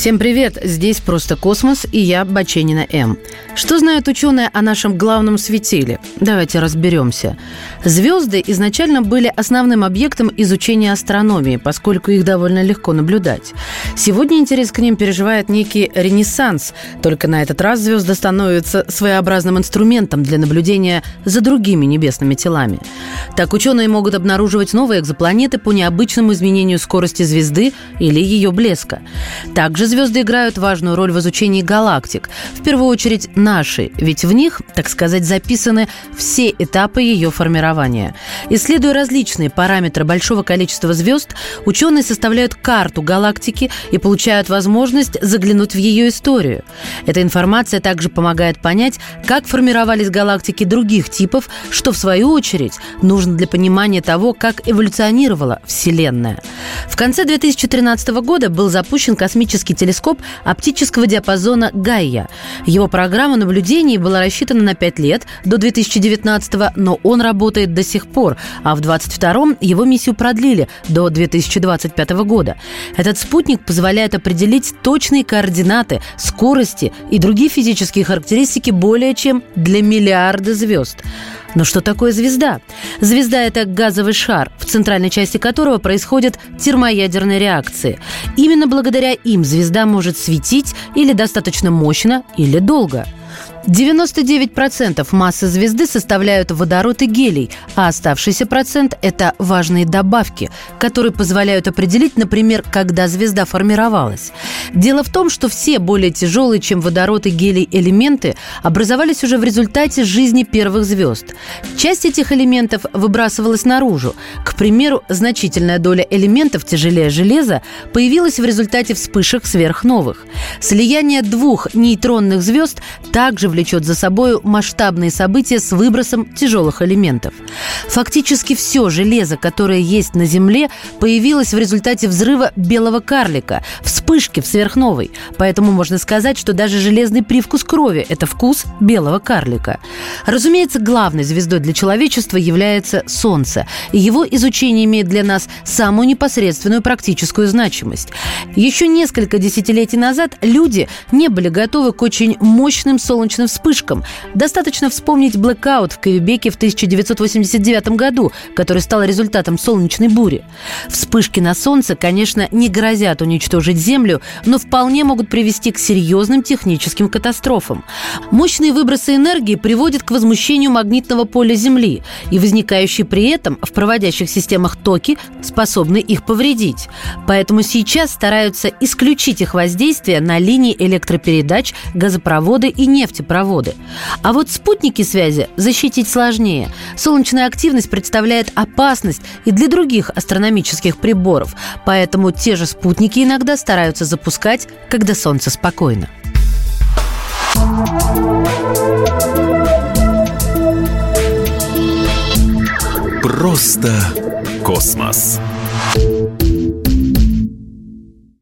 Всем привет! Здесь «Просто космос» и я, Баченина М. Что знают ученые о нашем главном светиле? Давайте разберемся. Звезды изначально были основным объектом изучения астрономии, поскольку их довольно легко наблюдать. Сегодня интерес к ним переживает некий ренессанс, только на этот раз звезды становятся своеобразным инструментом для наблюдения за другими небесными телами. Так ученые могут обнаруживать новые экзопланеты по необычному изменению скорости звезды или ее блеска. Также звезды играют важную роль в изучении галактик. В первую очередь наши, ведь в них, так сказать, записаны все этапы ее формирования. Исследуя различные параметры большого количества звезд, ученые составляют карту галактики и получают возможность заглянуть в ее историю. Эта информация также помогает понять, как формировались галактики других типов, что в свою очередь нужно для понимания того, как эволюционировала Вселенная. В конце 2013 года был запущен космический телескоп оптического диапазона Гайя. Его программа наблюдений была рассчитана на 5 лет до 2019 но он работает до сих пор, а в 2022 его миссию продлили до 2025 года. Этот спутник позволяет определить точные координаты, скорости и другие физические характеристики более чем для миллиарда звезд. Но что такое звезда? Звезда – это газовый шар, в центральной части которого происходят термоядерные реакции. Именно благодаря им звезда может светить или достаточно мощно, или долго – 99% массы звезды составляют водород и гелий, а оставшийся процент – это важные добавки, которые позволяют определить, например, когда звезда формировалась. Дело в том, что все более тяжелые, чем водород и гелий элементы образовались уже в результате жизни первых звезд. Часть этих элементов выбрасывалась наружу. К примеру, значительная доля элементов тяжелее железа появилась в результате вспышек сверхновых. Слияние двух нейтронных звезд также влечет за собой масштабные события с выбросом тяжелых элементов. Фактически все железо, которое есть на Земле, появилось в результате взрыва белого карлика, вспышки в сверхновой. Поэтому можно сказать, что даже железный привкус крови – это вкус белого карлика. Разумеется, главной звездой для человечества является Солнце. И его изучение имеет для нас самую непосредственную практическую значимость. Еще несколько десятилетий назад люди не были готовы к очень мощным солнечным солнечным вспышкам. Достаточно вспомнить блэкаут в Квебеке в 1989 году, который стал результатом солнечной бури. Вспышки на Солнце, конечно, не грозят уничтожить Землю, но вполне могут привести к серьезным техническим катастрофам. Мощные выбросы энергии приводят к возмущению магнитного поля Земли, и возникающие при этом в проводящих системах токи способны их повредить. Поэтому сейчас стараются исключить их воздействие на линии электропередач, газопроводы и нефтепроводы проводы. А вот спутники связи защитить сложнее. Солнечная активность представляет опасность и для других астрономических приборов, поэтому те же спутники иногда стараются запускать, когда Солнце спокойно. Просто космос.